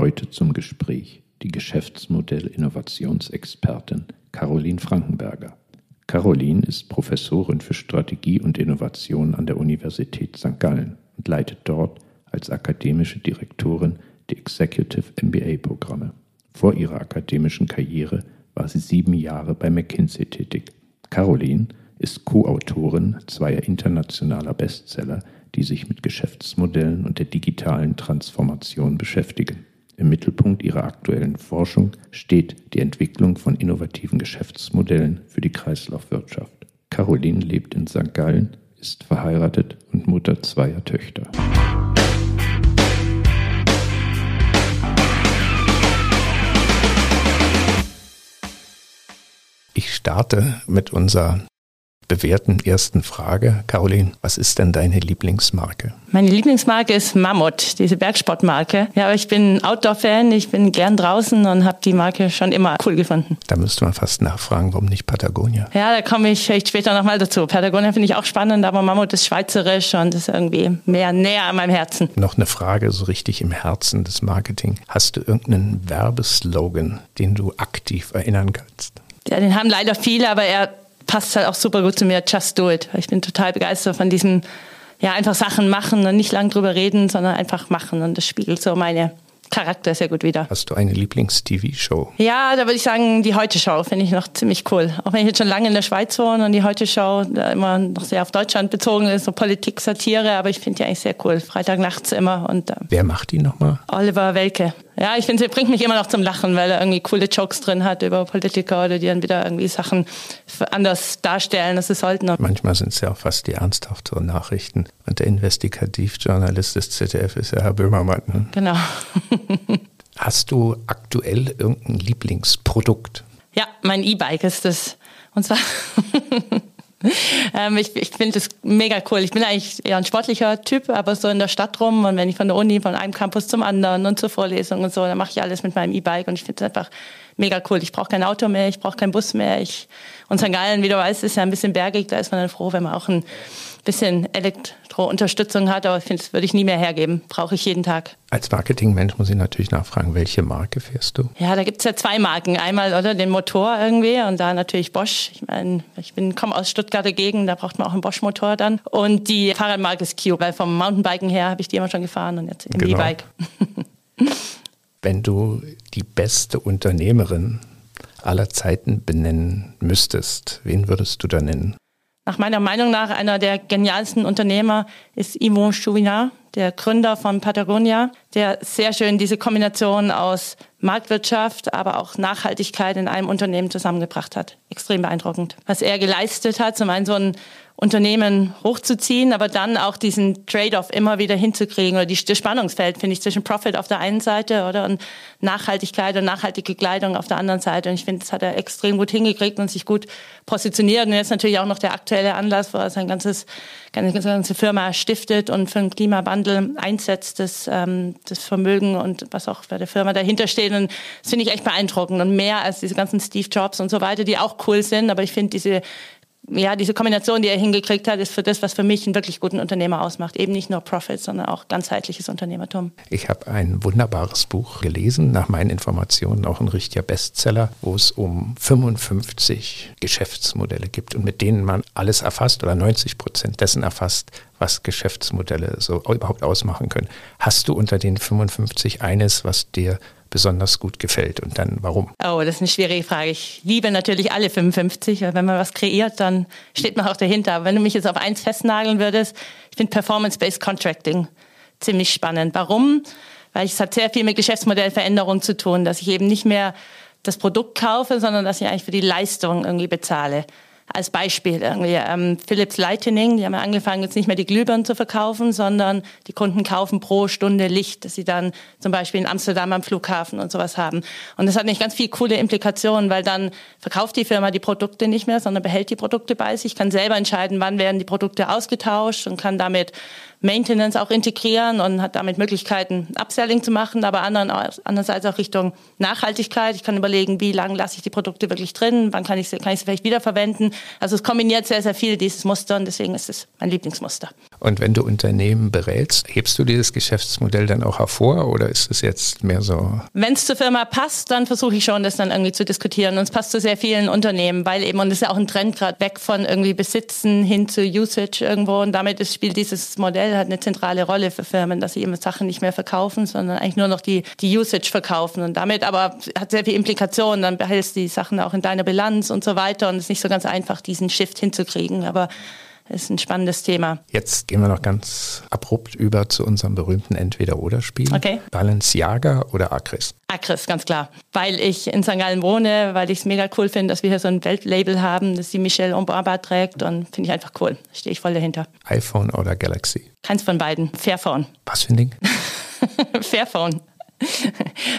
Heute zum Gespräch die Geschäftsmodell-Innovationsexpertin Caroline Frankenberger. Caroline ist Professorin für Strategie und Innovation an der Universität St. Gallen und leitet dort als akademische Direktorin die Executive MBA-Programme. Vor ihrer akademischen Karriere war sie sieben Jahre bei McKinsey tätig. Caroline ist Co-Autorin zweier internationaler Bestseller, die sich mit Geschäftsmodellen und der digitalen Transformation beschäftigen. Im Mittelpunkt ihrer aktuellen Forschung steht die Entwicklung von innovativen Geschäftsmodellen für die Kreislaufwirtschaft. Caroline lebt in St. Gallen, ist verheiratet und Mutter zweier Töchter. Ich starte mit unserer bewährten ersten Frage. Caroline, was ist denn deine Lieblingsmarke? Meine Lieblingsmarke ist Mammut, diese Bergsportmarke. Ja, aber ich bin Outdoor-Fan, ich bin gern draußen und habe die Marke schon immer cool gefunden. Da müsste man fast nachfragen, warum nicht Patagonia? Ja, da komme ich vielleicht später nochmal dazu. Patagonia finde ich auch spannend, aber Mammut ist schweizerisch und ist irgendwie mehr näher an meinem Herzen. Noch eine Frage so richtig im Herzen des Marketing. Hast du irgendeinen Werbeslogan, den du aktiv erinnern kannst? Ja, den haben leider viele, aber er passt halt auch super gut zu mir, Just Do It. Ich bin total begeistert von diesem, ja, einfach Sachen machen und nicht lang drüber reden, sondern einfach machen. Und das spiegelt so meine Charakter sehr gut wieder. Hast du eine Lieblings-TV-Show? Ja, da würde ich sagen, die Heute-Show finde ich noch ziemlich cool. Auch wenn ich jetzt schon lange in der Schweiz wohne und die Heute-Show immer noch sehr auf Deutschland bezogen ist, so Politik, Satire, aber ich finde die eigentlich sehr cool. Freitagnachts immer. Und, äh, Wer macht die nochmal? Oliver Welke. Ja, ich finde, sie bringt mich immer noch zum Lachen, weil er irgendwie coole Jokes drin hat über Politiker oder die dann wieder irgendwie Sachen anders darstellen, als sie sollten. Manchmal sind es ja auch fast die ernsthafteren Nachrichten. Und der Investigativjournalist des ZDF ist ja Herr Böhmermann. Ne? Genau. Hast du aktuell irgendein Lieblingsprodukt? Ja, mein E-Bike ist das. Und zwar ähm, ich ich finde das mega cool. Ich bin eigentlich eher ein sportlicher Typ, aber so in der Stadt rum und wenn ich von der Uni, von einem Campus zum anderen und zur Vorlesung und so, dann mache ich alles mit meinem E-Bike und ich finde es einfach mega cool. Ich brauche kein Auto mehr, ich brauche keinen Bus mehr. Ich, und St. Gallen, wie du weißt, ist ja ein bisschen bergig, da ist man dann froh, wenn man auch ein bisschen Elektrounterstützung hat, aber ich finde, das würde ich nie mehr hergeben. Brauche ich jeden Tag. Als Marketingmensch muss ich natürlich nachfragen, welche Marke fährst du? Ja, da gibt es ja zwei Marken. Einmal oder den Motor irgendwie und da natürlich Bosch. Ich meine, ich bin komme aus Stuttgarter Gegend, da braucht man auch einen Bosch-Motor dann. Und die Fahrradmarke ist Cube, weil vom Mountainbiken her habe ich die immer schon gefahren und jetzt im genau. E-Bike. Wenn du die beste Unternehmerin aller Zeiten benennen müsstest, wen würdest du da nennen? Nach meiner Meinung nach einer der genialsten Unternehmer ist Yvon Chouinard, der Gründer von Patagonia, der sehr schön diese Kombination aus Marktwirtschaft, aber auch Nachhaltigkeit in einem Unternehmen zusammengebracht hat. Extrem beeindruckend. Was er geleistet hat, zum einen so ein Unternehmen hochzuziehen, aber dann auch diesen Trade-off immer wieder hinzukriegen oder die, das Spannungsfeld, finde ich, zwischen Profit auf der einen Seite oder und Nachhaltigkeit und nachhaltige Kleidung auf der anderen Seite. Und ich finde, das hat er extrem gut hingekriegt und sich gut positioniert. Und jetzt natürlich auch noch der aktuelle Anlass, wo er sein ganzes, seine ganze Firma stiftet und für den Klimawandel einsetzt, das, ähm, das Vermögen und was auch bei der Firma dahinter steht. Und das finde ich echt beeindruckend und mehr als diese ganzen Steve Jobs und so weiter, die auch cool sind. Aber ich finde diese ja, diese Kombination, die er hingekriegt hat, ist für das, was für mich einen wirklich guten Unternehmer ausmacht. Eben nicht nur Profit, sondern auch ganzheitliches Unternehmertum. Ich habe ein wunderbares Buch gelesen, nach meinen Informationen auch ein richtiger Bestseller, wo es um 55 Geschäftsmodelle gibt und mit denen man alles erfasst oder 90 Prozent dessen erfasst, was Geschäftsmodelle so überhaupt ausmachen können. Hast du unter den 55 eines, was dir besonders gut gefällt und dann warum? Oh, das ist eine schwierige Frage. Ich liebe natürlich alle 55, weil wenn man was kreiert, dann steht man auch dahinter. Aber wenn du mich jetzt auf eins festnageln würdest, ich finde Performance-Based Contracting ziemlich spannend. Warum? Weil es hat sehr viel mit Geschäftsmodellveränderung zu tun, dass ich eben nicht mehr das Produkt kaufe, sondern dass ich eigentlich für die Leistung irgendwie bezahle als Beispiel irgendwie ähm, Philips Lightning, die haben ja angefangen, jetzt nicht mehr die Glühbirnen zu verkaufen, sondern die Kunden kaufen pro Stunde Licht, das sie dann zum Beispiel in Amsterdam am Flughafen und sowas haben. Und das hat nicht ganz viel coole Implikationen, weil dann verkauft die Firma die Produkte nicht mehr, sondern behält die Produkte bei sich, kann selber entscheiden, wann werden die Produkte ausgetauscht und kann damit Maintenance auch integrieren und hat damit Möglichkeiten, Upselling zu machen, aber andererseits auch Richtung Nachhaltigkeit. Ich kann überlegen, wie lange lasse ich die Produkte wirklich drin, wann kann ich sie, kann ich sie vielleicht wiederverwenden. Also es kombiniert sehr, sehr viel dieses Muster und deswegen ist es mein Lieblingsmuster. Und wenn du Unternehmen berätst, hebst du dieses Geschäftsmodell dann auch hervor oder ist es jetzt mehr so? Wenn es zur Firma passt, dann versuche ich schon, das dann irgendwie zu diskutieren. Und es passt zu sehr vielen Unternehmen, weil eben, und es ist ja auch ein Trend gerade weg von irgendwie Besitzen hin zu Usage irgendwo. Und damit ist, spielt dieses Modell halt eine zentrale Rolle für Firmen, dass sie eben Sachen nicht mehr verkaufen, sondern eigentlich nur noch die, die Usage verkaufen. Und damit aber hat sehr viele Implikationen. Dann behältst du die Sachen auch in deiner Bilanz und so weiter. Und es ist nicht so ganz einfach, diesen Shift hinzukriegen. Aber das ist ein spannendes Thema. Jetzt gehen wir noch ganz abrupt über zu unserem berühmten Entweder-Oder-Spiel. Okay. Balenciaga oder Acris? Acris, ganz klar. Weil ich in St. Gallen wohne, weil ich es mega cool finde, dass wir hier so ein Weltlabel haben, das die Michelle Ombaba trägt und finde ich einfach cool. Stehe ich voll dahinter. iPhone oder Galaxy? Keins von beiden. Fairphone. Was für ein Ding? Fairphone.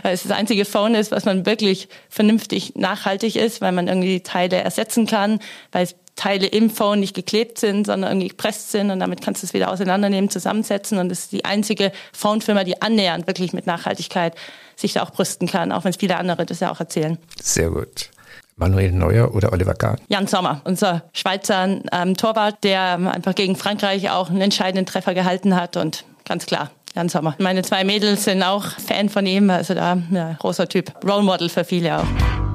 weil es das einzige Phone ist, was man wirklich vernünftig nachhaltig ist, weil man irgendwie Teile ersetzen kann, weil es Teile im Phone nicht geklebt sind, sondern irgendwie gepresst sind und damit kannst du es wieder auseinandernehmen, zusammensetzen und es ist die einzige Phone-Firma, die annähernd wirklich mit Nachhaltigkeit sich da auch brüsten kann, auch wenn es viele andere das ja auch erzählen. Sehr gut. Manuel Neuer oder Oliver Kahn? Jan Sommer, unser Schweizer ähm, Torwart, der einfach gegen Frankreich auch einen entscheidenden Treffer gehalten hat und ganz klar, Jan Sommer. Meine zwei Mädels sind auch Fan von ihm, also da ja, großer Typ. Role Model für viele auch.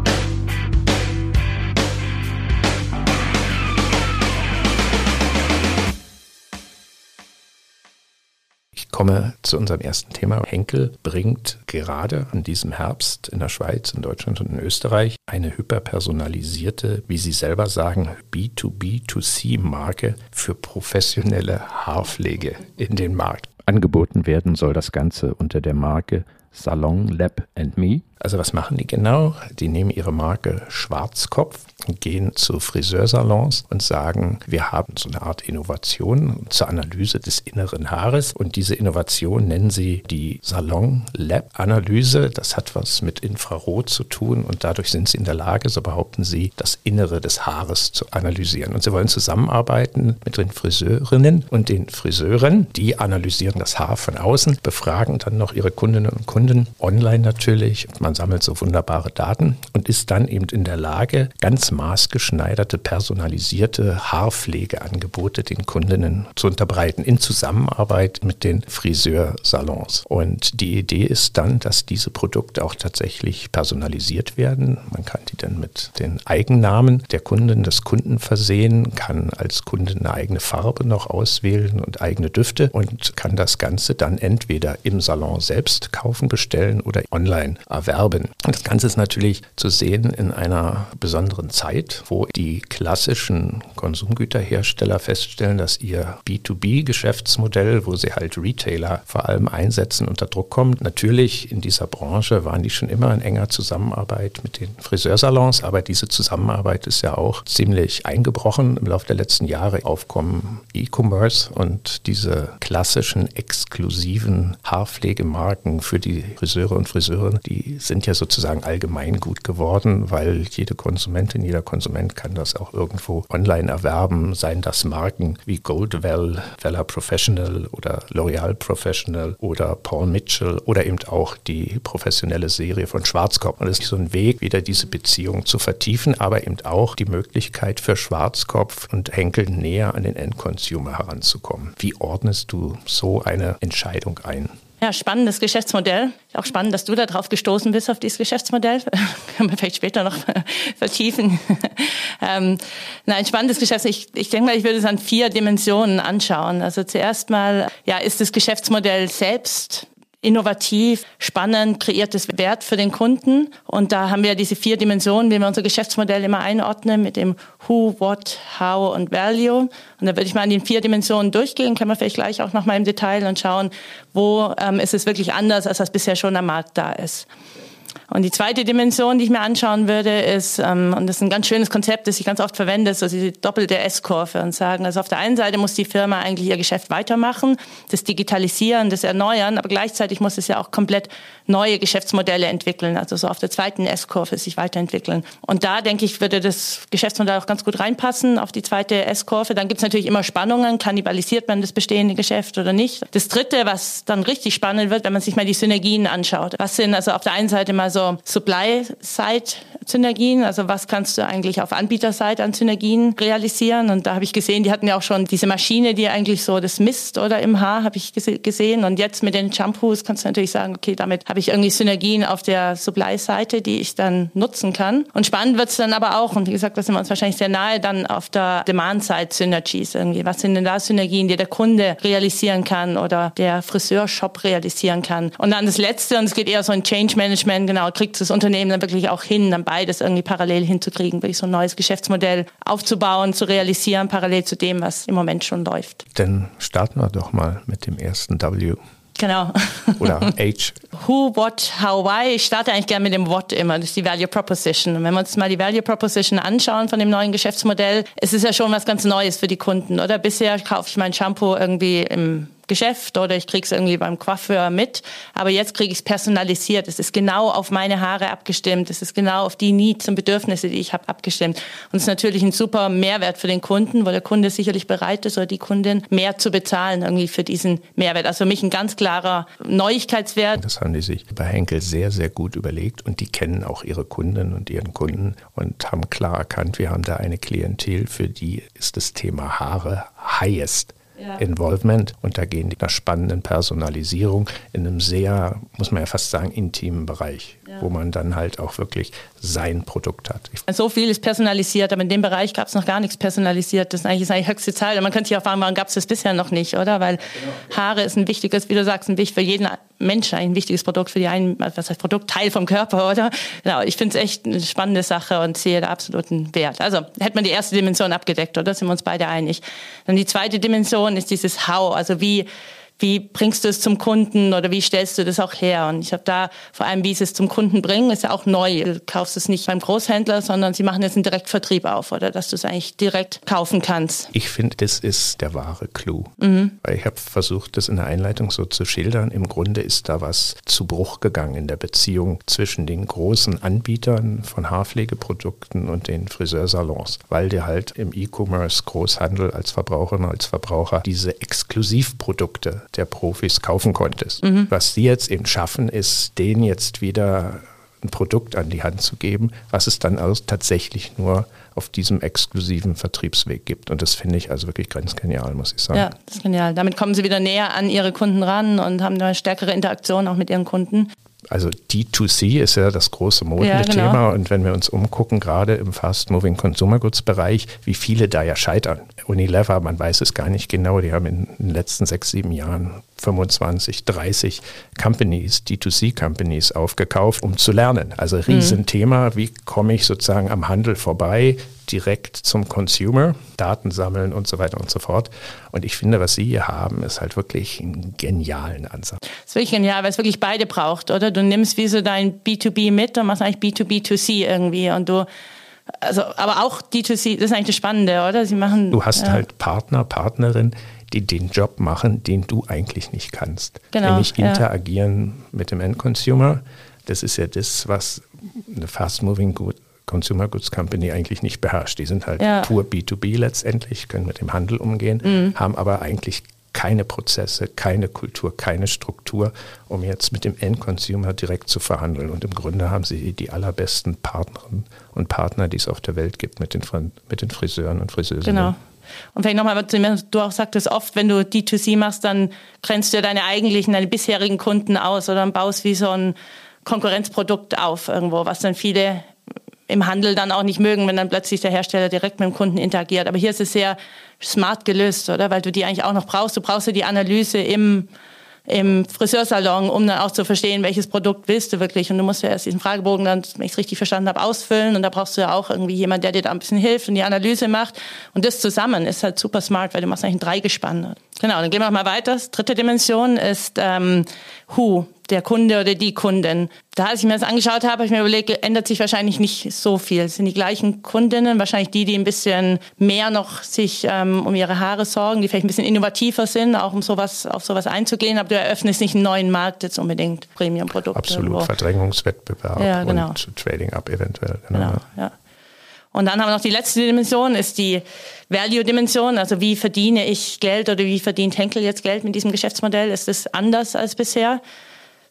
Komme zu unserem ersten Thema. Henkel bringt gerade an diesem Herbst in der Schweiz, in Deutschland und in Österreich eine hyperpersonalisierte, wie Sie selber sagen, B2B2C-Marke für professionelle Haarpflege in den Markt. Angeboten werden soll das Ganze unter der Marke Salon Lab and Me. Also was machen die genau? Die nehmen ihre Marke Schwarzkopf gehen zu Friseursalons und sagen, wir haben so eine Art Innovation zur Analyse des inneren Haares und diese Innovation nennen sie die Salon Lab Analyse. Das hat was mit Infrarot zu tun und dadurch sind sie in der Lage, so behaupten sie, das Innere des Haares zu analysieren. Und sie wollen zusammenarbeiten mit den Friseurinnen und den Friseuren, die analysieren das Haar von außen, befragen dann noch ihre Kundinnen und Kunden online natürlich. Man sammelt so wunderbare Daten und ist dann eben in der Lage, ganz maßgeschneiderte, personalisierte Haarpflegeangebote den Kundinnen zu unterbreiten in Zusammenarbeit mit den Friseursalons. Und die Idee ist dann, dass diese Produkte auch tatsächlich personalisiert werden. Man kann die dann mit den Eigennamen der Kunden, des Kunden versehen, kann als Kunde eine eigene Farbe noch auswählen und eigene Düfte und kann das Ganze dann entweder im Salon selbst kaufen, bestellen oder online erwerben. Und das Ganze ist natürlich zu sehen in einer besonderen Zeit Zeit, wo die klassischen Konsumgüterhersteller feststellen, dass ihr B2B-Geschäftsmodell, wo sie halt Retailer vor allem einsetzen, unter Druck kommt. Natürlich in dieser Branche waren die schon immer in enger Zusammenarbeit mit den Friseursalons, aber diese Zusammenarbeit ist ja auch ziemlich eingebrochen im Laufe der letzten Jahre. Aufkommen E-Commerce und diese klassischen exklusiven Haarpflegemarken für die Friseure und Friseurinnen, die sind ja sozusagen allgemeingut geworden, weil jede Konsumentin, jeder Konsument kann das auch irgendwo online erwerben, seien das Marken wie Goldwell, Vella Professional oder L'Oreal Professional oder Paul Mitchell oder eben auch die professionelle Serie von Schwarzkopf. Und es ist so ein Weg, wieder diese Beziehung zu vertiefen, aber eben auch die Möglichkeit für Schwarzkopf und Henkel näher an den Endconsumer heranzukommen. Wie ordnest du so eine Entscheidung ein? Ja, spannendes Geschäftsmodell. Auch spannend, dass du da drauf gestoßen bist auf dieses Geschäftsmodell. Können wir vielleicht später noch vertiefen. ähm, nein, spannendes Geschäftsmodell. Ich, ich denke mal, ich würde es an vier Dimensionen anschauen. Also zuerst mal, ja, ist das Geschäftsmodell selbst innovativ, spannend, kreiertes Wert für den Kunden. Und da haben wir diese vier Dimensionen, wie wir unser Geschäftsmodell immer einordnen, mit dem Who, What, How und Value. Und da würde ich mal an den vier Dimensionen durchgehen, können wir vielleicht gleich auch noch mal im Detail und schauen, wo ähm, ist es wirklich anders, als was bisher schon am Markt da ist. Und die zweite Dimension, die ich mir anschauen würde, ist, ähm, und das ist ein ganz schönes Konzept, das ich ganz oft verwende, so diese doppelte S-Kurve und sagen, also auf der einen Seite muss die Firma eigentlich ihr Geschäft weitermachen, das Digitalisieren, das Erneuern, aber gleichzeitig muss es ja auch komplett neue Geschäftsmodelle entwickeln, also so auf der zweiten S-Kurve sich weiterentwickeln. Und da denke ich, würde das Geschäftsmodell auch ganz gut reinpassen auf die zweite S-Kurve. Dann gibt es natürlich immer Spannungen, kannibalisiert man das bestehende Geschäft oder nicht. Das dritte, was dann richtig spannend wird, wenn man sich mal die Synergien anschaut. Was sind also auf der einen Seite mal so so Supply-Side-Synergien, also was kannst du eigentlich auf Anbieterseite an Synergien realisieren? Und da habe ich gesehen, die hatten ja auch schon diese Maschine, die eigentlich so das misst oder im Haar, habe ich gesehen. Und jetzt mit den Shampoos kannst du natürlich sagen, okay, damit habe ich irgendwie Synergien auf der Supply-Seite, die ich dann nutzen kann. Und spannend wird es dann aber auch, und wie gesagt, da sind wir uns wahrscheinlich sehr nahe, dann auf der Demand-Side-Synergies irgendwie. Was sind denn da Synergien, die der Kunde realisieren kann oder der Friseurshop realisieren kann? Und dann das Letzte, und es geht eher so in Change Management, genau, kriegt das Unternehmen dann wirklich auch hin, dann beides irgendwie parallel hinzukriegen, wirklich so ein neues Geschäftsmodell aufzubauen, zu realisieren, parallel zu dem, was im Moment schon läuft. Dann starten wir doch mal mit dem ersten W. Genau. Oder H. Who, what, how, why. Ich starte eigentlich gerne mit dem What immer. Das ist die Value Proposition. Und wenn wir uns mal die Value Proposition anschauen von dem neuen Geschäftsmodell, es ist ja schon was ganz Neues für die Kunden, oder? Bisher kaufe ich mein Shampoo irgendwie im Geschäft oder ich kriege es irgendwie beim Coiffeur mit. Aber jetzt kriege ich es personalisiert. Es ist genau auf meine Haare abgestimmt. Es ist genau auf die Needs und Bedürfnisse, die ich habe, abgestimmt. Und es ist natürlich ein super Mehrwert für den Kunden, weil der Kunde sicherlich bereit ist oder die Kundin mehr zu bezahlen irgendwie für diesen Mehrwert. Also für mich ein ganz klarer Neuigkeitswert. Das haben die sich bei Henkel sehr, sehr gut überlegt und die kennen auch ihre Kunden und ihren Kunden und haben klar erkannt, wir haben da eine Klientel, für die ist das Thema Haare highest ja. Involvement und da gehen die nach spannenden Personalisierung in einem sehr, muss man ja fast sagen, intimen Bereich, ja. wo man dann halt auch wirklich sein Produkt hat. So viel ist personalisiert, aber in dem Bereich gab es noch gar nichts personalisiert. Das ist eigentlich, das höchste Zahl. Und man könnte sich auch fragen, warum gab es das bisher noch nicht, oder? Weil genau. Haare ist ein wichtiges, wie du sagst, ein wichtig für jeden Mensch ein wichtiges Produkt für die einen, was heißt Produkt, Teil vom Körper, oder? Genau, ich finde es echt eine spannende Sache und sehe da absoluten Wert. Also hätte man die erste Dimension abgedeckt, oder? Sind wir uns beide einig. Dann die zweite Dimension ist dieses How, also wie wie bringst du es zum Kunden oder wie stellst du das auch her? Und ich habe da vor allem, wie sie es zum Kunden bringen, ist ja auch neu. Du kaufst es nicht beim Großhändler, sondern sie machen jetzt einen Direktvertrieb auf oder dass du es eigentlich direkt kaufen kannst. Ich finde, das ist der wahre Clou. Mhm. Weil ich habe versucht, das in der Einleitung so zu schildern. Im Grunde ist da was zu Bruch gegangen in der Beziehung zwischen den großen Anbietern von Haarpflegeprodukten und den Friseursalons, weil dir halt im E-Commerce, Großhandel als Verbraucherin, als Verbraucher diese Exklusivprodukte der Profis kaufen konntest. Mhm. Was sie jetzt eben schaffen, ist, denen jetzt wieder ein Produkt an die Hand zu geben, was es dann auch tatsächlich nur auf diesem exklusiven Vertriebsweg gibt. Und das finde ich also wirklich ganz genial, muss ich sagen. Ja, das ist genial. Damit kommen sie wieder näher an ihre Kunden ran und haben eine stärkere Interaktion auch mit ihren Kunden also D2C ist ja das große Modethema ja, genau. und wenn wir uns umgucken, gerade im Fast-Moving Consumer Goods Bereich, wie viele da ja scheitern. Unilever, man weiß es gar nicht genau, die haben in den letzten sechs, sieben Jahren 25, 30 Companies, D2C-Companies aufgekauft, um zu lernen. Also Riesenthema, wie komme ich sozusagen am Handel vorbei, direkt zum Consumer, Daten sammeln und so weiter und so fort. Und ich finde, was Sie hier haben, ist halt wirklich ein genialen Ansatz. Das ist wirklich genial, weil es wirklich beide braucht, oder? Du nimmst wie so dein B2B mit und machst eigentlich B2B2C irgendwie und du also, aber auch D2C, das ist eigentlich das Spannende, oder? Sie machen. Du hast ja. halt Partner, Partnerin, die den Job machen, den du eigentlich nicht kannst. Genau, Nämlich interagieren ja. mit dem Endconsumer. Das ist ja das, was eine Fast-Moving Good Consumer Goods Company eigentlich nicht beherrscht. Die sind halt ja. pur B2B letztendlich, können mit dem Handel umgehen, mhm. haben aber eigentlich keine Prozesse, keine Kultur, keine Struktur, um jetzt mit dem Endconsumer direkt zu verhandeln. Und im Grunde haben sie die allerbesten Partnerinnen und Partner, die es auf der Welt gibt, mit den, mit den Friseuren und Friseurinnen. Genau. Und vielleicht nochmal du auch sagtest oft, wenn du D2C machst, dann grenzt du deine eigentlichen, deine bisherigen Kunden aus oder baust wie so ein Konkurrenzprodukt auf irgendwo, was dann viele im Handel dann auch nicht mögen, wenn dann plötzlich der Hersteller direkt mit dem Kunden interagiert. Aber hier ist es sehr smart gelöst, oder? Weil du die eigentlich auch noch brauchst. Du brauchst ja die Analyse im, im Friseursalon, um dann auch zu verstehen, welches Produkt willst du wirklich. Und du musst ja erst diesen Fragebogen dann, wenn ich es richtig verstanden habe, ausfüllen. Und da brauchst du ja auch irgendwie jemand, der dir da ein bisschen hilft und die Analyse macht. Und das zusammen ist halt super smart, weil du machst eigentlich ein Dreigespann. Genau, dann gehen wir mal weiter. Das dritte Dimension ist ähm, Who, der Kunde oder die Kundin. Da, als ich mir das angeschaut habe, habe ich mir überlegt, ändert sich wahrscheinlich nicht so viel. Es sind die gleichen Kundinnen, wahrscheinlich die, die ein bisschen mehr noch sich ähm, um ihre Haare sorgen, die vielleicht ein bisschen innovativer sind, auch um sowas auf sowas einzugehen. Aber du eröffnest nicht einen neuen Markt jetzt unbedingt, Premium-Produkte. Absolut. Verdrängungswettbewerb ja, genau. und Trading up eventuell. Genau, genau ja. Und dann haben wir noch die letzte Dimension, ist die Value-Dimension. Also wie verdiene ich Geld oder wie verdient Henkel jetzt Geld mit diesem Geschäftsmodell? Ist es anders als bisher?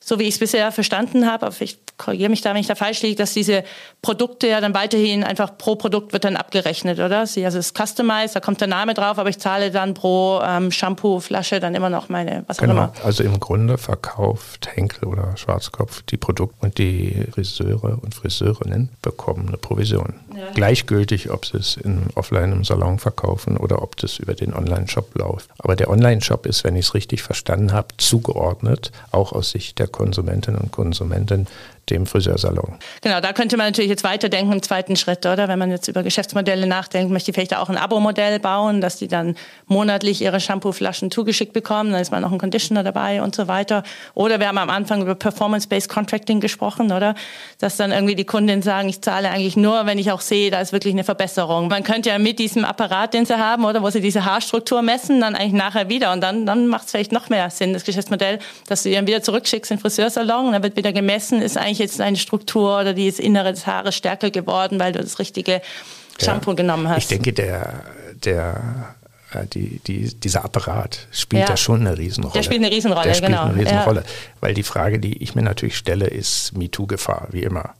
so wie ich es bisher verstanden habe, aber ich korrigiere mich da, wenn ich da falsch liege, dass diese Produkte ja dann weiterhin einfach pro Produkt wird dann abgerechnet, oder? Sie, also es ist customized, da kommt der Name drauf, aber ich zahle dann pro ähm, Shampoo-Flasche dann immer noch meine, was genau. auch immer. Also im Grunde verkauft Henkel oder Schwarzkopf die Produkte und die Friseure und Friseurinnen bekommen eine Provision. Ja. Gleichgültig, ob sie es in, offline im Salon verkaufen oder ob das über den Online-Shop läuft. Aber der Online-Shop ist, wenn ich es richtig verstanden habe, zugeordnet, auch aus Sicht der Konsumentinnen und Konsumenten dem Friseursalon. Genau, da könnte man natürlich jetzt weiterdenken im zweiten Schritt, oder? Wenn man jetzt über Geschäftsmodelle nachdenkt, möchte ich vielleicht auch ein Abo-Modell bauen, dass die dann monatlich ihre Shampooflaschen zugeschickt bekommen, dann ist man noch ein Conditioner dabei und so weiter. Oder wir haben am Anfang über Performance-Based Contracting gesprochen, oder? Dass dann irgendwie die Kunden sagen, ich zahle eigentlich nur, wenn ich auch sehe, da ist wirklich eine Verbesserung. Man könnte ja mit diesem Apparat, den sie haben, oder wo sie diese Haarstruktur messen, dann eigentlich nachher wieder und dann, dann macht es vielleicht noch mehr Sinn, das Geschäftsmodell, dass du ihn wieder zurückschickst in den Friseursalon, dann wird wieder gemessen, ist eigentlich eigentlich jetzt deine Struktur oder das Innere des Haares stärker geworden, weil du das richtige Shampoo ja, genommen hast? Ich denke, der, der äh, die, die, dieser Apparat spielt ja. da schon eine Riesenrolle. Der spielt eine Riesenrolle, der spielt genau. eine Riesenrolle. Ja. Weil die Frage, die ich mir natürlich stelle, ist MeToo-Gefahr, wie immer.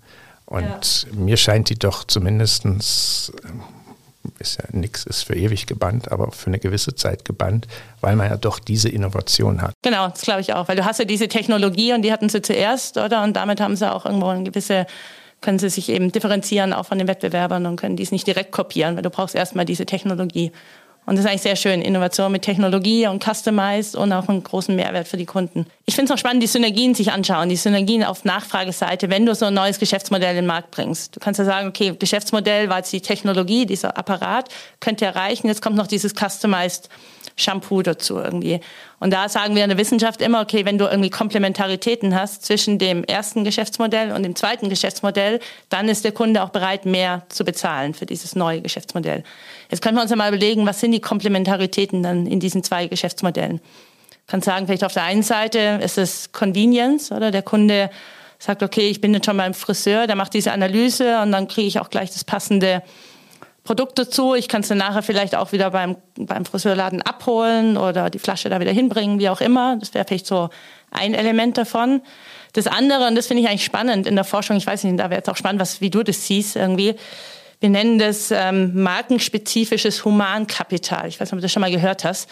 Und ja. mir scheint die doch zumindest ist ja nichts, ist für ewig gebannt, aber für eine gewisse Zeit gebannt, weil man ja doch diese Innovation hat. Genau, das glaube ich auch, weil du hast ja diese Technologie und die hatten sie zuerst, oder? Und damit haben sie auch irgendwo eine gewisse können sie sich eben differenzieren auch von den Wettbewerbern und können dies nicht direkt kopieren, weil du brauchst erstmal diese Technologie. Und das ist eigentlich sehr schön. Innovation mit Technologie und Customized und auch einen großen Mehrwert für die Kunden. Ich finde es auch spannend, die Synergien sich anschauen, die Synergien auf Nachfrageseite, wenn du so ein neues Geschäftsmodell in den Markt bringst. Du kannst ja sagen, okay, Geschäftsmodell war jetzt die Technologie, dieser Apparat, könnte erreichen. Jetzt kommt noch dieses Customized Shampoo dazu irgendwie. Und da sagen wir in der Wissenschaft immer, okay, wenn du irgendwie Komplementaritäten hast zwischen dem ersten Geschäftsmodell und dem zweiten Geschäftsmodell, dann ist der Kunde auch bereit, mehr zu bezahlen für dieses neue Geschäftsmodell. Jetzt können wir uns ja mal überlegen, was sind die Komplementaritäten dann in diesen zwei Geschäftsmodellen? Ich kann sagen, vielleicht auf der einen Seite ist es Convenience, oder? Der Kunde sagt, okay, ich bin jetzt schon beim Friseur, der macht diese Analyse und dann kriege ich auch gleich das passende Produkt dazu. Ich kann es nachher vielleicht auch wieder beim, beim Friseurladen abholen oder die Flasche da wieder hinbringen, wie auch immer. Das wäre vielleicht so ein Element davon. Das andere, und das finde ich eigentlich spannend in der Forschung, ich weiß nicht, da wäre es auch spannend, was, wie du das siehst irgendwie. Wir nennen das ähm, markenspezifisches Humankapital. Ich weiß nicht, ob du das schon mal gehört hast.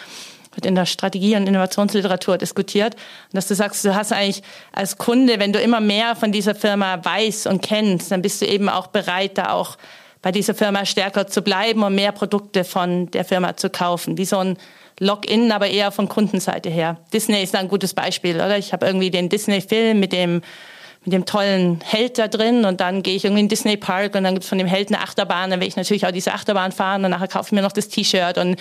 Wird in der Strategie- und Innovationsliteratur diskutiert. Und dass du sagst, du hast eigentlich als Kunde, wenn du immer mehr von dieser Firma weißt und kennst, dann bist du eben auch bereit, da auch bei dieser Firma stärker zu bleiben und mehr Produkte von der Firma zu kaufen. Wie so ein Login, aber eher von Kundenseite her. Disney ist da ein gutes Beispiel, oder? Ich habe irgendwie den Disney-Film mit dem mit dem tollen Held da drin und dann gehe ich irgendwie in den Disney Park und dann gibt es von dem Held eine Achterbahn, dann will ich natürlich auch diese Achterbahn fahren und nachher kaufe ich mir noch das T-Shirt und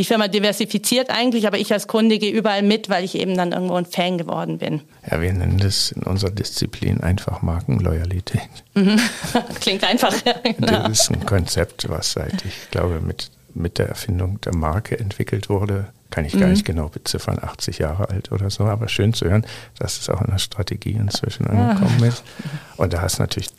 die Firma diversifiziert eigentlich, aber ich als Kunde gehe überall mit, weil ich eben dann irgendwo ein Fan geworden bin. Ja, wir nennen das in unserer Disziplin einfach Markenloyalität. Mhm. Klingt einfach. genau. Das ist ein Konzept, was seit, ich glaube, mit, mit der Erfindung der Marke entwickelt wurde. Kann ich gar mhm. nicht genau beziffern, 80 Jahre alt oder so, aber schön zu hören, dass es auch in der Strategie inzwischen angekommen ist. Und da hast du natürlich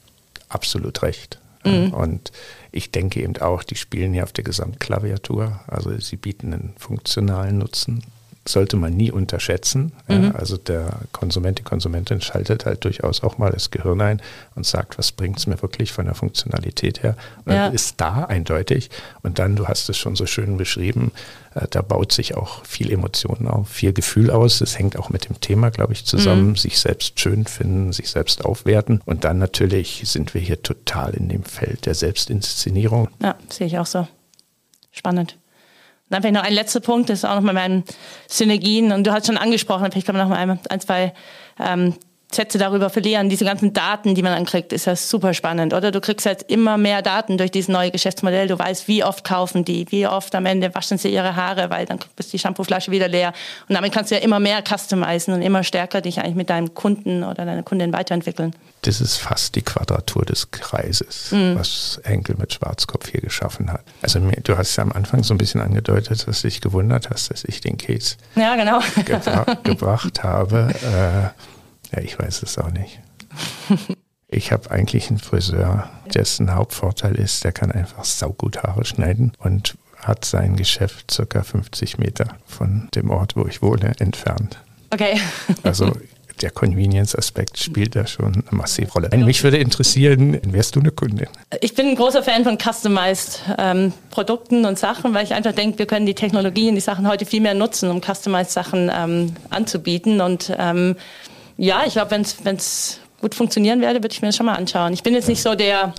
absolut recht. Mhm. Und ich denke eben auch, die spielen hier auf der Gesamtklaviatur. Also sie bieten einen funktionalen Nutzen sollte man nie unterschätzen. Mhm. Also der Konsument, die Konsumentin schaltet halt durchaus auch mal das Gehirn ein und sagt, was bringt es mir wirklich von der Funktionalität her? Und ja. ist da eindeutig. Und dann, du hast es schon so schön beschrieben, äh, da baut sich auch viel Emotionen auf, viel Gefühl aus. Es hängt auch mit dem Thema, glaube ich, zusammen. Mhm. Sich selbst schön finden, sich selbst aufwerten. Und dann natürlich sind wir hier total in dem Feld der Selbstinszenierung. Ja, sehe ich auch so. Spannend. Dann vielleicht noch ein letzter Punkt, das ist auch noch mal meinen Synergien. Und du hast schon angesprochen, vielleicht kann man noch mal ein, zwei ähm, Sätze darüber verlieren. Diese ganzen Daten, die man dann kriegt, ist ja super spannend, oder? Du kriegst jetzt immer mehr Daten durch dieses neue Geschäftsmodell. Du weißt, wie oft kaufen die, wie oft am Ende waschen sie ihre Haare, weil dann ist die Shampooflasche wieder leer. Und damit kannst du ja immer mehr customizen und immer stärker dich eigentlich mit deinem Kunden oder deiner Kundin weiterentwickeln. Das ist fast die Quadratur des Kreises, mhm. was Henkel mit Schwarzkopf hier geschaffen hat. Also du hast ja am Anfang so ein bisschen angedeutet, dass du dich gewundert hast, dass ich den Case ja, genau. gebra gebracht habe. Äh, ja, ich weiß es auch nicht. Ich habe eigentlich einen Friseur, dessen Hauptvorteil ist, der kann einfach saugut Haare schneiden und hat sein Geschäft circa 50 Meter von dem Ort, wo ich wohne, entfernt. Okay. Also der Convenience-Aspekt spielt da schon eine massive Rolle. Mich würde interessieren, wärst du eine Kundin? Ich bin ein großer Fan von Customized ähm, Produkten und Sachen, weil ich einfach denke, wir können die Technologien, die Sachen heute viel mehr nutzen, um Customized Sachen ähm, anzubieten. Und ähm, ja, ich glaube, wenn es gut funktionieren werde, würde ich mir das schon mal anschauen. Ich bin jetzt nicht so der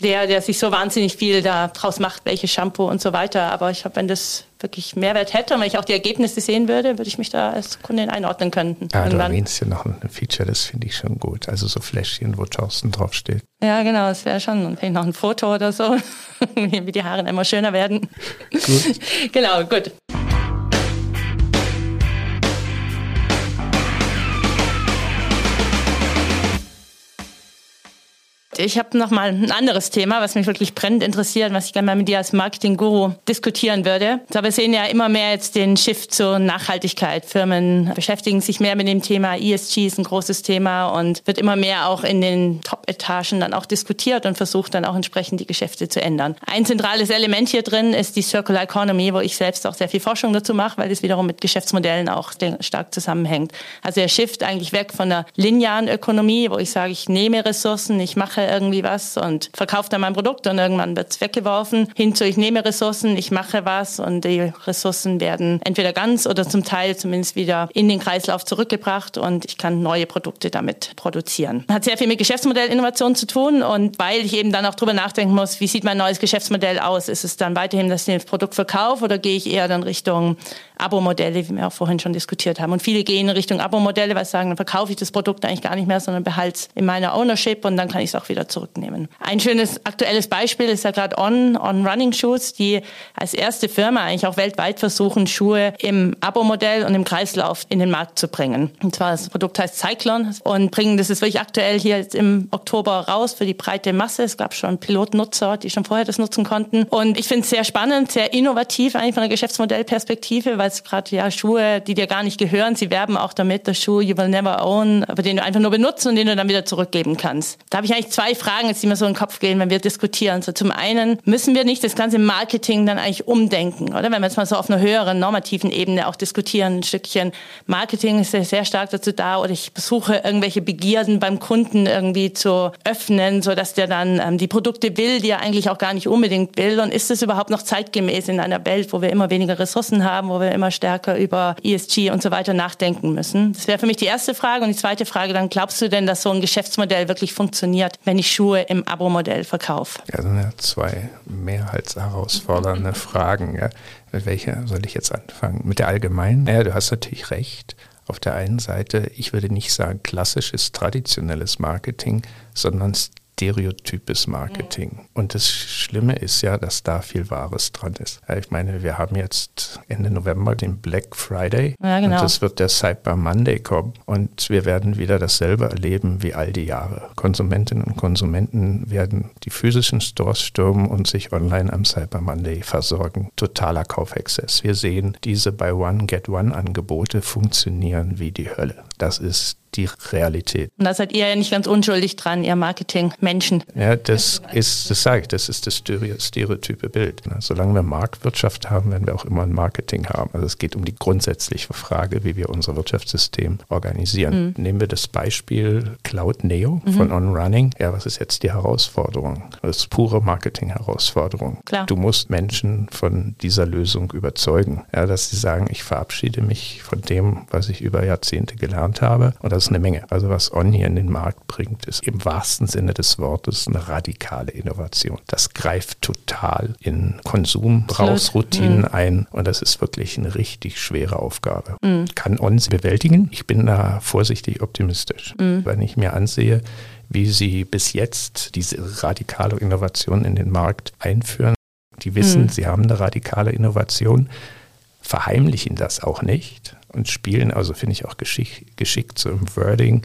der, der sich so wahnsinnig viel daraus macht, welches Shampoo und so weiter. Aber ich glaube, wenn das wirklich Mehrwert hätte und wenn ich auch die Ergebnisse sehen würde, würde ich mich da als Kundin einordnen können. Ja, irgendwann. du erwähnst ja noch ein Feature, das finde ich schon gut. Also so Fläschchen, wo Thorsten draufsteht. Ja, genau, das wäre schon. Und vielleicht noch ein Foto oder so, wie die Haare immer schöner werden. Gut. genau, gut. Ich habe noch mal ein anderes Thema, was mich wirklich brennend interessiert, was ich gerne mal mit dir als Marketing-Guru diskutieren würde. So, wir sehen ja immer mehr jetzt den Shift zur Nachhaltigkeit. Firmen beschäftigen sich mehr mit dem Thema. ESG ist ein großes Thema und wird immer mehr auch in den Top-Etagen dann auch diskutiert und versucht dann auch entsprechend die Geschäfte zu ändern. Ein zentrales Element hier drin ist die Circular Economy, wo ich selbst auch sehr viel Forschung dazu mache, weil das wiederum mit Geschäftsmodellen auch stark zusammenhängt. Also der Shift eigentlich weg von der linearen Ökonomie, wo ich sage, ich nehme Ressourcen, ich mache irgendwie was und verkaufe dann mein Produkt und irgendwann wird es weggeworfen. Hinzu, ich nehme Ressourcen, ich mache was und die Ressourcen werden entweder ganz oder zum Teil zumindest wieder in den Kreislauf zurückgebracht und ich kann neue Produkte damit produzieren. Hat sehr viel mit Geschäftsmodellinnovation zu tun und weil ich eben dann auch drüber nachdenken muss, wie sieht mein neues Geschäftsmodell aus? Ist es dann weiterhin, dass ich das Produkt verkaufe oder gehe ich eher dann Richtung Abo-Modelle, wie wir auch vorhin schon diskutiert haben. Und viele gehen in Richtung Abo-Modelle, weil sie sagen, dann verkaufe ich das Produkt eigentlich gar nicht mehr, sondern behalte es in meiner Ownership und dann kann ich es auch wieder zurücknehmen. Ein schönes aktuelles Beispiel ist ja gerade On, On Running Shoes, die als erste Firma eigentlich auch weltweit versuchen, Schuhe im Abo-Modell und im Kreislauf in den Markt zu bringen. Und zwar das Produkt heißt Cyclone und bringen, das ist wirklich aktuell hier jetzt im Oktober raus für die breite Masse. Es gab schon Pilotnutzer, die schon vorher das nutzen konnten. Und ich finde es sehr spannend, sehr innovativ eigentlich von der Geschäftsmodellperspektive, weil es gerade ja Schuhe, die dir gar nicht gehören, sie werben auch damit, der Schuh you will never own, aber den du einfach nur benutzt und den du dann wieder zurückgeben kannst. Da habe ich eigentlich zwei Fragen, die mir so in den Kopf gehen, wenn wir diskutieren. So zum einen müssen wir nicht das ganze Marketing dann eigentlich umdenken, oder? Wenn wir jetzt mal so auf einer höheren normativen Ebene auch diskutieren, ein Stückchen Marketing ist ja sehr stark dazu da, oder ich versuche irgendwelche Begierden beim Kunden irgendwie zu öffnen, so dass der dann ähm, die Produkte will, die er eigentlich auch gar nicht unbedingt will. Und ist das überhaupt noch zeitgemäß in einer Welt, wo wir immer weniger Ressourcen haben, wo wir immer stärker über ESG und so weiter nachdenken müssen? Das wäre für mich die erste Frage. Und die zweite Frage, dann glaubst du denn, dass so ein Geschäftsmodell wirklich funktioniert, wenn ich Schuhe im Abo-Modell verkaufe? Ja, das sind ja zwei mehr als herausfordernde Fragen. Ja. Mit welcher soll ich jetzt anfangen? Mit der allgemeinen? Ja, du hast natürlich recht. Auf der einen Seite, ich würde nicht sagen klassisches, traditionelles Marketing, sondern stereotypes Marketing. Und das Schlimme ist ja, dass da viel Wahres dran ist. Ich meine, wir haben jetzt Ende November den Black Friday ja, genau. und das wird der Cyber Monday kommen und wir werden wieder dasselbe erleben wie all die Jahre. Konsumentinnen und Konsumenten werden die physischen Stores stürmen und sich online am Cyber Monday versorgen. Totaler Kaufexzess. Wir sehen, diese Buy One Get One Angebote funktionieren wie die Hölle. Das ist die Realität. Und da seid ihr ja nicht ganz unschuldig dran, ihr Marketing-Menschen. Ja, das ist, das sage ich, das ist das stereotype Bild. Solange wir Marktwirtschaft haben, werden wir auch immer ein Marketing haben. Also es geht um die grundsätzliche Frage, wie wir unser Wirtschaftssystem organisieren. Mhm. Nehmen wir das Beispiel Cloud Neo mhm. von OnRunning. Ja, was ist jetzt die Herausforderung? Das ist pure Marketing-Herausforderung. Du musst Menschen von dieser Lösung überzeugen, ja, dass sie sagen, ich verabschiede mich von dem, was ich über Jahrzehnte gelernt habe. Und das ist eine Menge. Also was On hier in den Markt bringt, ist im wahrsten Sinne des Wortes eine radikale Innovation. Das greift total in Konsumbrauchsroutinen mhm. ein und das ist wirklich eine richtig schwere Aufgabe. Mhm. Kann On sie bewältigen? Ich bin da vorsichtig optimistisch. Mhm. Wenn ich mir ansehe, wie sie bis jetzt diese radikale Innovation in den Markt einführen, die wissen, mhm. sie haben eine radikale Innovation, verheimlichen das auch nicht und spielen, also finde ich auch geschick, geschickt so im Wording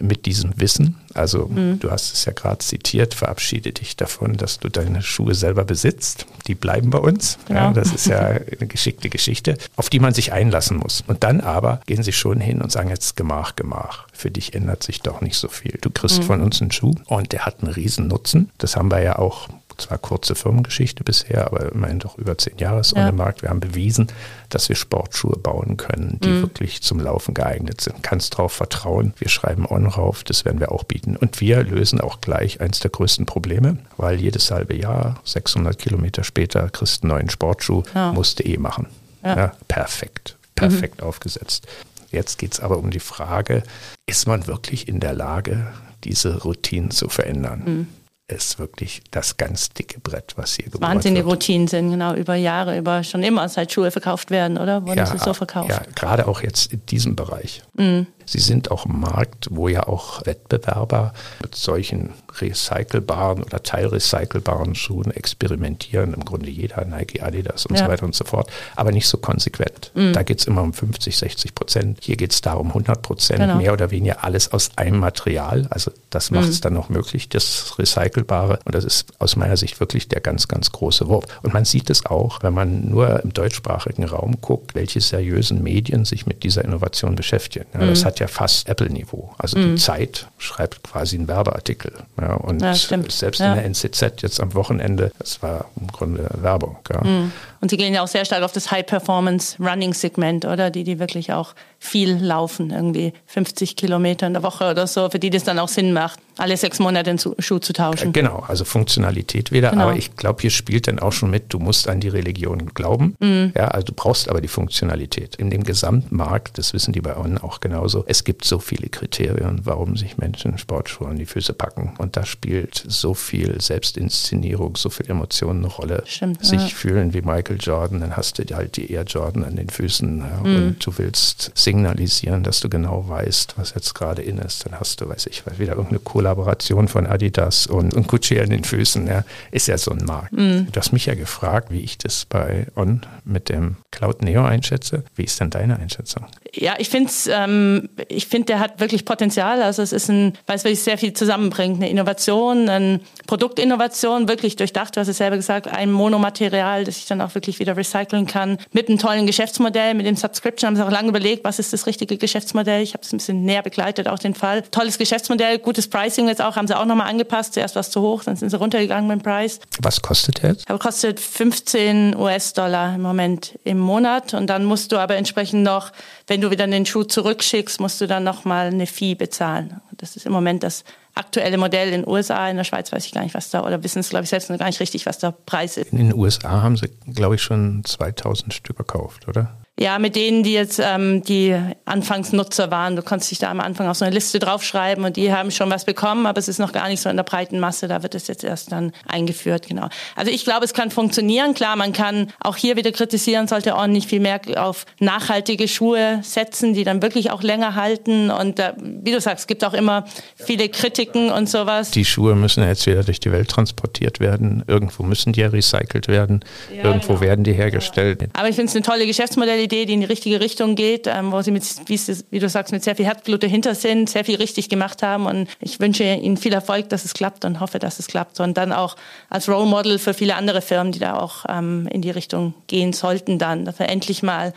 mit diesem Wissen. Also mhm. du hast es ja gerade zitiert, verabschiede dich davon, dass du deine Schuhe selber besitzt. Die bleiben bei uns. Genau. Ja, das ist ja eine geschickte Geschichte, auf die man sich einlassen muss. Und dann aber gehen sie schon hin und sagen jetzt Gemach, Gemach. Für dich ändert sich doch nicht so viel. Du kriegst mhm. von uns einen Schuh und der hat einen riesen Nutzen. Das haben wir ja auch zwar kurze Firmengeschichte bisher, aber immerhin doch über zehn Jahre ist ja. on Markt. Wir haben bewiesen, dass wir Sportschuhe bauen können, die mhm. wirklich zum Laufen geeignet sind. Kannst drauf vertrauen. Wir schreiben On rauf, das werden wir auch bieten. Und wir lösen auch gleich eins der größten Probleme, weil jedes halbe Jahr, 600 Kilometer später, kriegst du einen neuen Sportschuh, ja. musst du eh machen. Ja. ja perfekt, perfekt mhm. aufgesetzt. Jetzt geht es aber um die Frage, ist man wirklich in der Lage, diese Routinen zu verändern? Mhm ist wirklich das ganz dicke Brett, was hier gebaut Wahnsinnige wird. Routinen sind, genau, über Jahre, über schon immer seit Schuhe verkauft werden, oder? Wurden ja, sie so verkauft? Ja, gerade auch jetzt in diesem Bereich. Mhm. Sie sind auch ein Markt, wo ja auch Wettbewerber mit solchen recycelbaren oder teilrecycelbaren Schuhen experimentieren. Im Grunde jeder, Nike, Adidas und ja. so weiter und so fort. Aber nicht so konsequent. Mhm. Da geht es immer um 50, 60 Prozent. Hier geht es da um 100 Prozent. Genau. Mehr oder weniger alles aus einem Material. Also das macht es mhm. dann noch möglich, das Recycelbare. Und das ist aus meiner Sicht wirklich der ganz, ganz große Wurf. Und man sieht es auch, wenn man nur im deutschsprachigen Raum guckt, welche seriösen Medien sich mit dieser Innovation beschäftigen. Ja, das mhm. hat ja fast Apple-Niveau. Also mhm. die Zeit schreibt quasi einen Werbeartikel. Ja, und ja, selbst in der NCZ jetzt am Wochenende, das war im Grunde Werbung. Ja. Mhm. Und sie gehen ja auch sehr stark auf das High-Performance-Running-Segment, oder? Die, die wirklich auch viel laufen, irgendwie 50 Kilometer in der Woche oder so, für die das dann auch Sinn macht, alle sechs Monate den Schuh zu tauschen. Genau, also Funktionalität wieder. Genau. Aber ich glaube, hier spielt dann auch schon mit, du musst an die Religion glauben. Mhm. Ja, also du brauchst aber die Funktionalität. In dem Gesamtmarkt, das wissen die bei uns auch genauso, es gibt so viele Kriterien, warum sich Menschen Sportschuhe an die Füße packen. Und da spielt so viel Selbstinszenierung, so viel Emotionen eine Rolle. Stimmt, sich ja. fühlen wie Michael Michael Jordan, dann hast du halt die Air Jordan an den Füßen ja, mhm. und du willst signalisieren, dass du genau weißt, was jetzt gerade in ist. Dann hast du, weiß ich, wieder irgendeine Kollaboration von Adidas und, und Gucci an den Füßen. Ja, ist ja so ein Markt. Mhm. Du hast mich ja gefragt, wie ich das bei On mit dem Cloud Neo einschätze. Wie ist denn deine Einschätzung? Ja, ich finde, ähm, ich finde, der hat wirklich Potenzial. Also es ist ein, weil es wirklich sehr viel zusammenbringt. Eine Innovation, eine Produktinnovation, wirklich durchdacht. Du hast es selber gesagt, ein Monomaterial, das ich dann auch wirklich wieder recyceln kann. Mit einem tollen Geschäftsmodell, mit dem Subscription haben sie auch lange überlegt, was ist das richtige Geschäftsmodell. Ich habe es ein bisschen näher begleitet, auch den Fall. Tolles Geschäftsmodell, gutes Pricing jetzt auch, haben sie auch nochmal angepasst. Zuerst war es zu hoch, dann sind sie runtergegangen dem Preis. Was kostet jetzt? Aber kostet 15 US-Dollar im Moment im Monat. Und dann musst du aber entsprechend noch, wenn du wieder den Schuh zurückschickst, musst du dann nochmal eine Fee bezahlen. Das ist im Moment das aktuelle Modell in den USA, in der Schweiz weiß ich gar nicht, was da, oder wissen es, glaube ich, selbst noch gar nicht richtig, was der Preis ist. In den USA haben sie, glaube ich, schon 2000 Stück verkauft, oder? Ja, mit denen, die jetzt ähm, die Anfangsnutzer waren. Du konntest dich da am Anfang auf so eine Liste draufschreiben und die haben schon was bekommen, aber es ist noch gar nicht so in der breiten Masse. Da wird es jetzt erst dann eingeführt, genau. Also ich glaube, es kann funktionieren. Klar, man kann auch hier wieder kritisieren, sollte auch nicht viel mehr auf nachhaltige Schuhe setzen, die dann wirklich auch länger halten. Und äh, wie du sagst, es gibt auch immer viele Kritiken und sowas. Die Schuhe müssen jetzt wieder durch die Welt transportiert werden. Irgendwo müssen die ja recycelt werden. Ja, Irgendwo genau. werden die hergestellt. Aber ich finde es eine tolle Geschäftsmodelle Idee, die in die richtige Richtung geht, ähm, wo sie mit, wie, du sagst, mit sehr viel Herzblut dahinter sind, sehr viel richtig gemacht haben. Und ich wünsche ihnen viel Erfolg, dass es klappt und hoffe, dass es klappt. Und dann auch als Role Model für viele andere Firmen, die da auch ähm, in die Richtung gehen sollten, dann, dass wir endlich mal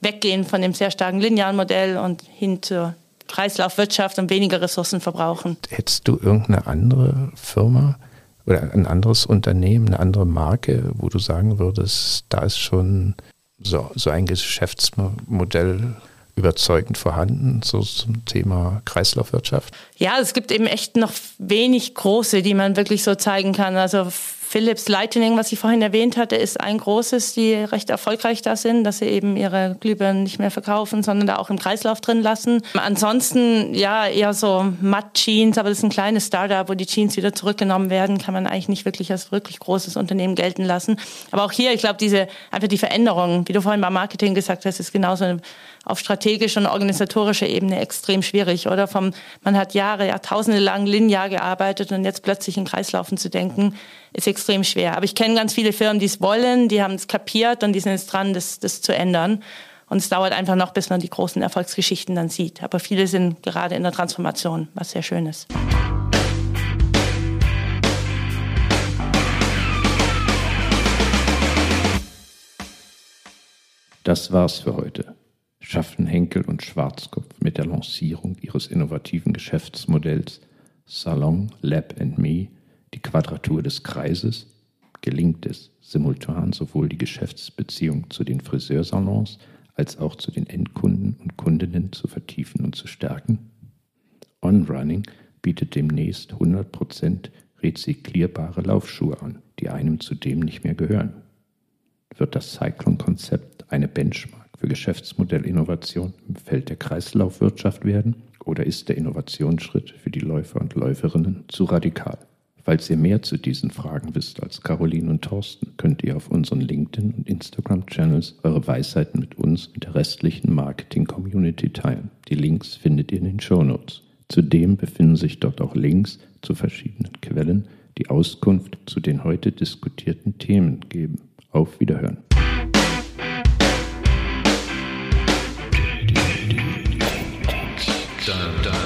weggehen von dem sehr starken linearen Modell und hin zur Kreislaufwirtschaft und weniger Ressourcen verbrauchen. Hättest du irgendeine andere Firma oder ein anderes Unternehmen, eine andere Marke, wo du sagen würdest, da ist schon so, so ein Geschäftsmodell überzeugend vorhanden, so zum Thema Kreislaufwirtschaft? Ja, es gibt eben echt noch wenig große, die man wirklich so zeigen kann. Also Philips Lightning, was ich vorhin erwähnt hatte, ist ein großes, die recht erfolgreich da sind, dass sie eben ihre Glühbirnen nicht mehr verkaufen, sondern da auch im Kreislauf drin lassen. Ansonsten ja eher so Matt Jeans, aber das ist ein kleines Startup, wo die Jeans wieder zurückgenommen werden, kann man eigentlich nicht wirklich als wirklich großes Unternehmen gelten lassen. Aber auch hier, ich glaube, diese einfach die Veränderung, wie du vorhin beim Marketing gesagt hast, ist genauso eine auf strategischer und organisatorischer Ebene extrem schwierig, oder? Vom, man hat Jahre, Jahrtausende lang linear gearbeitet und jetzt plötzlich in Kreislaufen zu denken, ist extrem schwer. Aber ich kenne ganz viele Firmen, die es wollen, die haben es kapiert und die sind jetzt dran, das, das zu ändern. Und es dauert einfach noch, bis man die großen Erfolgsgeschichten dann sieht. Aber viele sind gerade in der Transformation, was sehr schön ist. Das war's für heute schafften Henkel und Schwarzkopf mit der Lancierung ihres innovativen Geschäftsmodells Salon Lab Me die Quadratur des Kreises gelingt es, simultan sowohl die Geschäftsbeziehung zu den Friseursalons als auch zu den Endkunden und Kundinnen zu vertiefen und zu stärken? OnRunning bietet demnächst 100% rezyklierbare Laufschuhe an, die einem zudem nicht mehr gehören. Wird das Cyclone-Konzept eine Benchmark für Geschäftsmodellinnovation im Feld der Kreislaufwirtschaft werden oder ist der Innovationsschritt für die Läufer und Läuferinnen zu radikal? Falls ihr mehr zu diesen Fragen wisst als Caroline und Thorsten, könnt ihr auf unseren LinkedIn- und Instagram-Channels eure Weisheiten mit uns und der restlichen Marketing-Community teilen. Die Links findet ihr in den Show Notes. Zudem befinden sich dort auch Links zu verschiedenen Quellen, die Auskunft zu den heute diskutierten Themen geben. Auf Wiederhören. Dun, dun.